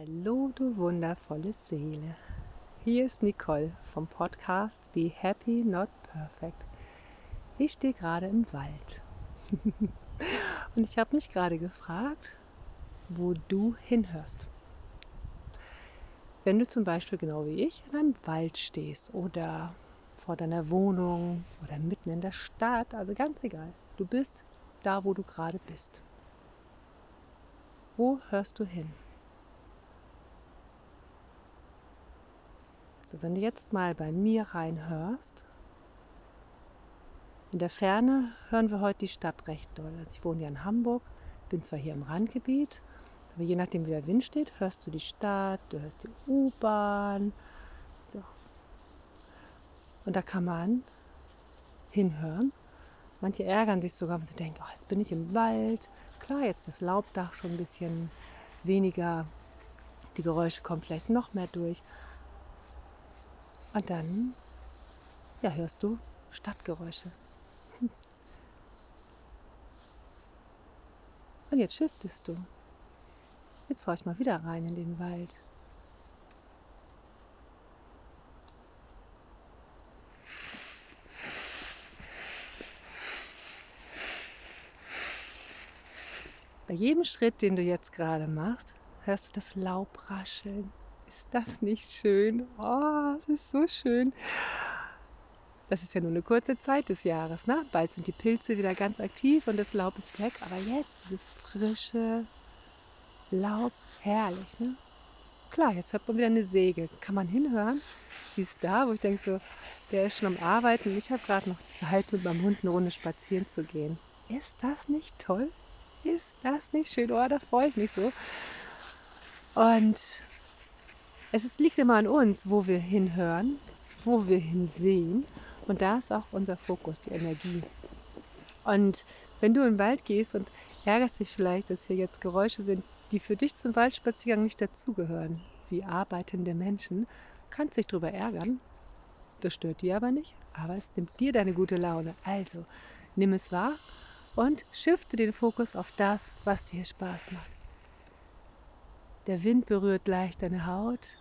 Hallo, du wundervolle Seele. Hier ist Nicole vom Podcast Be Happy Not Perfect. Ich stehe gerade im Wald. Und ich habe mich gerade gefragt, wo du hinhörst. Wenn du zum Beispiel genau wie ich in einem Wald stehst oder vor deiner Wohnung oder mitten in der Stadt, also ganz egal, du bist da, wo du gerade bist. Wo hörst du hin? So, wenn du jetzt mal bei mir reinhörst, in der Ferne hören wir heute die Stadt recht doll. Also ich wohne ja in Hamburg, bin zwar hier im Randgebiet, aber je nachdem wie der Wind steht, hörst du die Stadt, du hörst die U-Bahn. So. Und da kann man hinhören. Manche ärgern sich sogar, wenn sie denken, oh, jetzt bin ich im Wald. Klar, jetzt das Laubdach schon ein bisschen weniger. Die Geräusche kommen vielleicht noch mehr durch. Und dann ja, hörst du Stadtgeräusche. Und jetzt shiftest du. Jetzt fahr ich mal wieder rein in den Wald. Bei jedem Schritt, den du jetzt gerade machst, hörst du das Laub rascheln. Ist das nicht schön? Oh, es ist so schön. Das ist ja nur eine kurze Zeit des Jahres. Ne? Bald sind die Pilze wieder ganz aktiv und das Laub ist weg. Aber jetzt dieses frische Laub, herrlich. Ne? Klar, jetzt hört man wieder eine Säge. Kann man hinhören? Sie ist da, wo ich denke so, der ist schon am Arbeiten. Ich habe gerade noch Zeit, mit meinem Hund eine Runde spazieren zu gehen. Ist das nicht toll? Ist das nicht schön? Oh, da freue ich mich so. Und es ist, liegt immer an uns, wo wir hinhören, wo wir hinsehen. Und da ist auch unser Fokus, die Energie. Und wenn du in den Wald gehst und ärgerst dich vielleicht, dass hier jetzt Geräusche sind, die für dich zum Waldspaziergang nicht dazugehören, wie arbeitende Menschen, kannst dich darüber ärgern. Das stört dir aber nicht, aber es nimmt dir deine gute Laune. Also nimm es wahr und shifte den Fokus auf das, was dir Spaß macht. Der Wind berührt leicht deine Haut,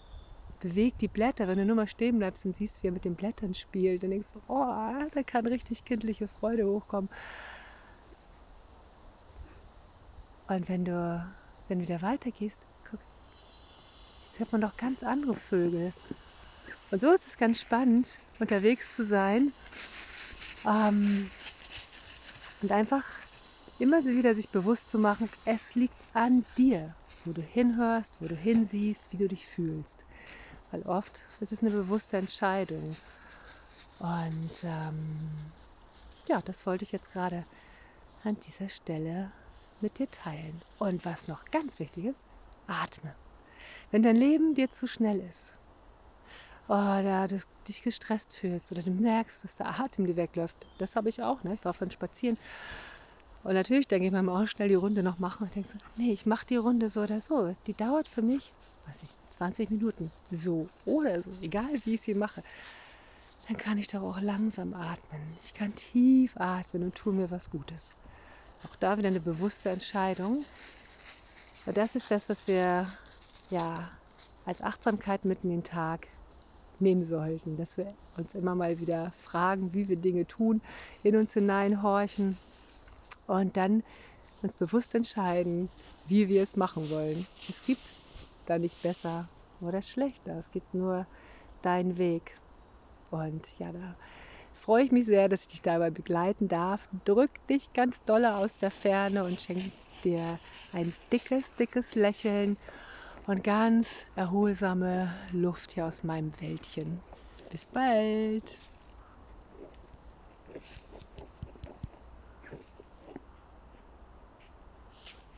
bewegt die Blätter. Wenn du nur mal stehen bleibst und siehst, wie er mit den Blättern spielt, dann denkst du, oh, da kann richtig kindliche Freude hochkommen. Und wenn du, wenn du wieder weitergehst, guck, jetzt hört man doch ganz andere Vögel. Und so ist es ganz spannend, unterwegs zu sein ähm, und einfach immer wieder sich bewusst zu machen, es liegt an dir, wo du hinhörst, wo du hinsiehst, wie du dich fühlst. Weil oft ist es eine bewusste Entscheidung. Und ähm, ja, das wollte ich jetzt gerade an dieser Stelle mit dir teilen. Und was noch ganz wichtig ist, atme. Wenn dein Leben dir zu schnell ist, oder du dich gestresst fühlst oder du merkst, dass der Atem dir wegläuft, das habe ich auch. Ne? Ich war von spazieren und natürlich denke ich mir auch schnell die Runde noch machen und denke so, nee, ich mache die Runde so oder so. Die dauert für mich, weiß ich, 20 Minuten. So oder so, egal wie ich sie mache. Dann kann ich doch auch langsam atmen. Ich kann tief atmen und tue mir was Gutes. Auch da wieder eine bewusste Entscheidung. Aber das ist das, was wir ja als Achtsamkeit mitten in den Tag nehmen sollten, dass wir uns immer mal wieder fragen, wie wir Dinge tun, in uns hineinhorchen und dann uns bewusst entscheiden, wie wir es machen wollen. Es gibt da nicht besser oder schlechter, es gibt nur deinen Weg. Und ja, da freue ich mich sehr, dass ich dich dabei begleiten darf. Drück dich ganz dolle aus der Ferne und schenke dir ein dickes, dickes Lächeln und ganz erholsame Luft hier aus meinem Wäldchen. Bis bald!